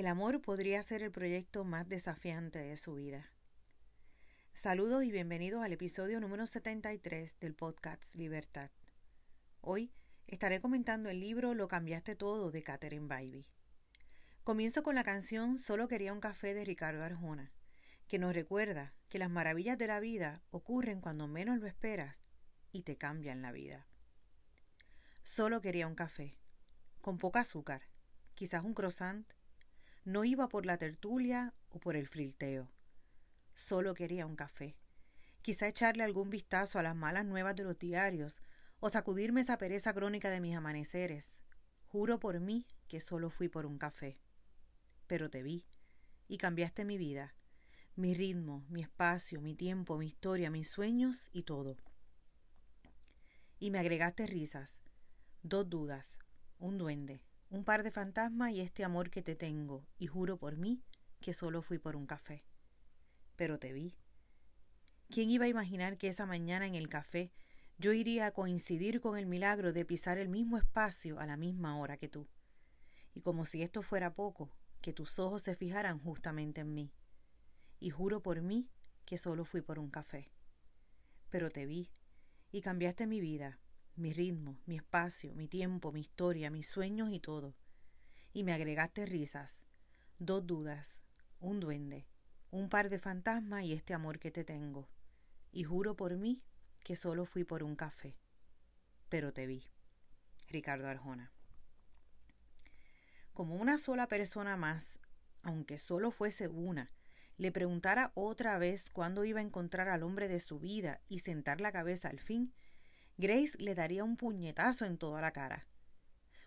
El amor podría ser el proyecto más desafiante de su vida. Saludos y bienvenidos al episodio número 73 del podcast Libertad. Hoy estaré comentando el libro Lo cambiaste todo de Catherine Bybee. Comienzo con la canción Solo quería un café de Ricardo Arjona, que nos recuerda que las maravillas de la vida ocurren cuando menos lo esperas y te cambian la vida. Solo quería un café, con poca azúcar, quizás un croissant, no iba por la tertulia o por el frilteo. Solo quería un café. Quizá echarle algún vistazo a las malas nuevas de los diarios o sacudirme esa pereza crónica de mis amaneceres. Juro por mí que solo fui por un café. Pero te vi y cambiaste mi vida, mi ritmo, mi espacio, mi tiempo, mi historia, mis sueños y todo. Y me agregaste risas, dos dudas, un duende, un par de fantasmas y este amor que te tengo, y juro por mí que solo fui por un café. Pero te vi. ¿Quién iba a imaginar que esa mañana en el café yo iría a coincidir con el milagro de pisar el mismo espacio a la misma hora que tú? Y como si esto fuera poco, que tus ojos se fijaran justamente en mí. Y juro por mí que solo fui por un café. Pero te vi, y cambiaste mi vida, mi ritmo, mi espacio, mi tiempo, mi historia, mis sueños y todo. Y me agregaste risas, dos dudas, un duende, un par de fantasmas y este amor que te tengo. Y juro por mí que solo fui por un café. Pero te vi. Ricardo Arjona. Como una sola persona más, aunque solo fuese una, le preguntara otra vez cuándo iba a encontrar al hombre de su vida y sentar la cabeza al fin, Grace le daría un puñetazo en toda la cara.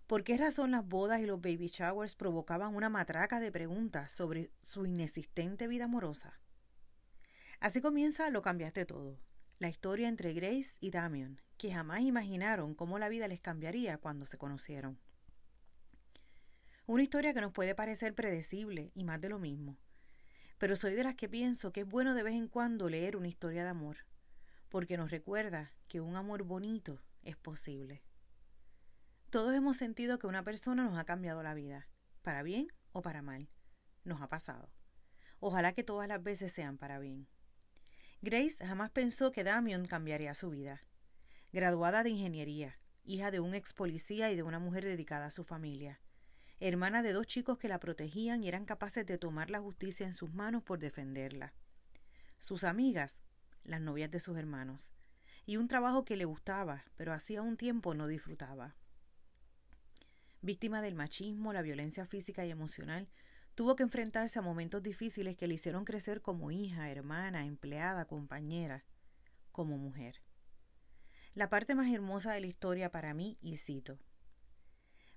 ¿Por qué razón las bodas y los baby showers provocaban una matraca de preguntas sobre su inexistente vida amorosa? Así comienza Lo cambiaste todo, la historia entre Grace y Damian, que jamás imaginaron cómo la vida les cambiaría cuando se conocieron. Una historia que nos puede parecer predecible y más de lo mismo, pero soy de las que pienso que es bueno de vez en cuando leer una historia de amor, porque nos recuerda que un amor bonito es posible. Todos hemos sentido que una persona nos ha cambiado la vida, para bien o para mal. Nos ha pasado. Ojalá que todas las veces sean para bien. Grace jamás pensó que Damian cambiaría su vida. Graduada de ingeniería, hija de un ex policía y de una mujer dedicada a su familia, hermana de dos chicos que la protegían y eran capaces de tomar la justicia en sus manos por defenderla. Sus amigas, las novias de sus hermanos, y un trabajo que le gustaba, pero hacía un tiempo no disfrutaba. Víctima del machismo, la violencia física y emocional, tuvo que enfrentarse a momentos difíciles que le hicieron crecer como hija, hermana, empleada, compañera, como mujer. La parte más hermosa de la historia para mí, y cito,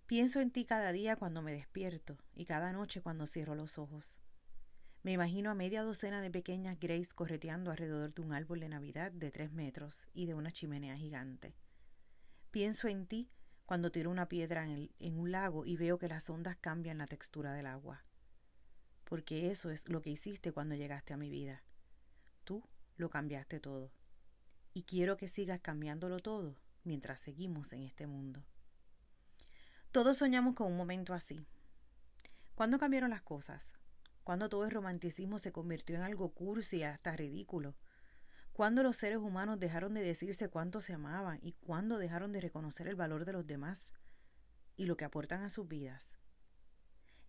Pienso en ti cada día cuando me despierto y cada noche cuando cierro los ojos. Me imagino a media docena de pequeñas Grace correteando alrededor de un árbol de Navidad de tres metros y de una chimenea gigante. Pienso en ti cuando tiro una piedra en, en un lago y veo que las ondas cambian la textura del agua. Porque eso es lo que hiciste cuando llegaste a mi vida. Tú lo cambiaste todo. Y quiero que sigas cambiándolo todo mientras seguimos en este mundo. Todos soñamos con un momento así. ¿Cuándo cambiaron las cosas? Cuando todo el romanticismo se convirtió en algo cursi hasta ridículo, cuando los seres humanos dejaron de decirse cuánto se amaban y cuando dejaron de reconocer el valor de los demás y lo que aportan a sus vidas.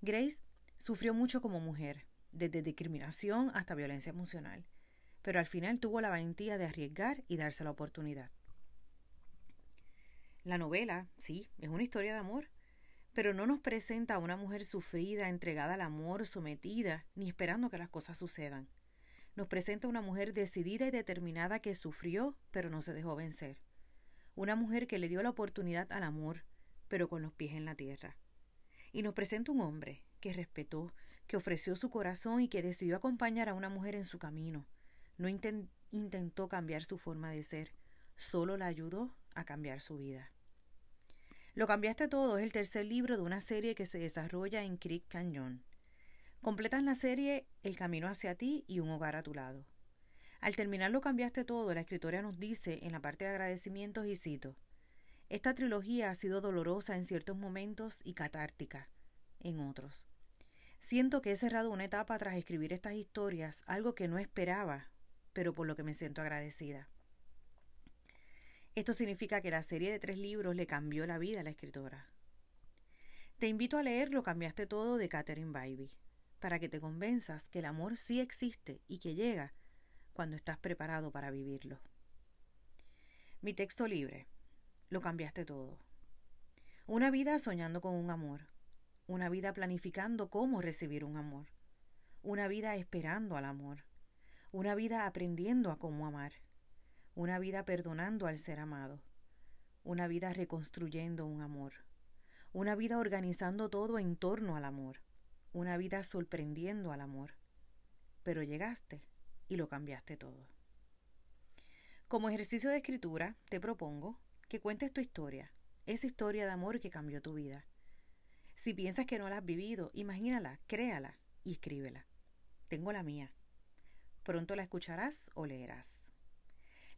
Grace sufrió mucho como mujer, desde discriminación hasta violencia emocional, pero al final tuvo la valentía de arriesgar y darse la oportunidad. La novela, sí, es una historia de amor, pero no nos presenta a una mujer sufrida, entregada al amor, sometida, ni esperando que las cosas sucedan. Nos presenta una mujer decidida y determinada que sufrió, pero no se dejó vencer. Una mujer que le dio la oportunidad al amor, pero con los pies en la tierra. Y nos presenta un hombre que respetó, que ofreció su corazón y que decidió acompañar a una mujer en su camino. No intentó cambiar su forma de ser, solo la ayudó a cambiar su vida. Lo cambiaste todo es el tercer libro de una serie que se desarrolla en Creek Canyon. Completan la serie El camino hacia ti y un hogar a tu lado. Al terminar Lo cambiaste todo, la escritora nos dice en la parte de agradecimientos y cito, Esta trilogía ha sido dolorosa en ciertos momentos y catártica en otros. Siento que he cerrado una etapa tras escribir estas historias, algo que no esperaba, pero por lo que me siento agradecida. Esto significa que la serie de tres libros le cambió la vida a la escritora. Te invito a leer Lo cambiaste todo de Catherine Bybee, para que te convenzas que el amor sí existe y que llega cuando estás preparado para vivirlo. Mi texto libre. Lo cambiaste todo. Una vida soñando con un amor. Una vida planificando cómo recibir un amor. Una vida esperando al amor. Una vida aprendiendo a cómo amar. Una vida perdonando al ser amado. Una vida reconstruyendo un amor. Una vida organizando todo en torno al amor. Una vida sorprendiendo al amor. Pero llegaste y lo cambiaste todo. Como ejercicio de escritura, te propongo que cuentes tu historia, esa historia de amor que cambió tu vida. Si piensas que no la has vivido, imagínala, créala y escríbela. Tengo la mía. Pronto la escucharás o leerás.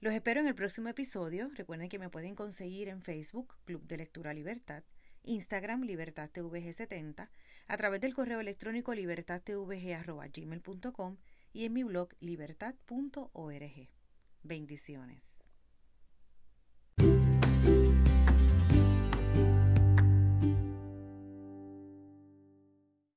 Los espero en el próximo episodio. Recuerden que me pueden conseguir en Facebook, Club de Lectura Libertad, Instagram libertadtvg70, a través del correo electrónico libertadtvg.gmail.com y en mi blog libertad.org. Bendiciones.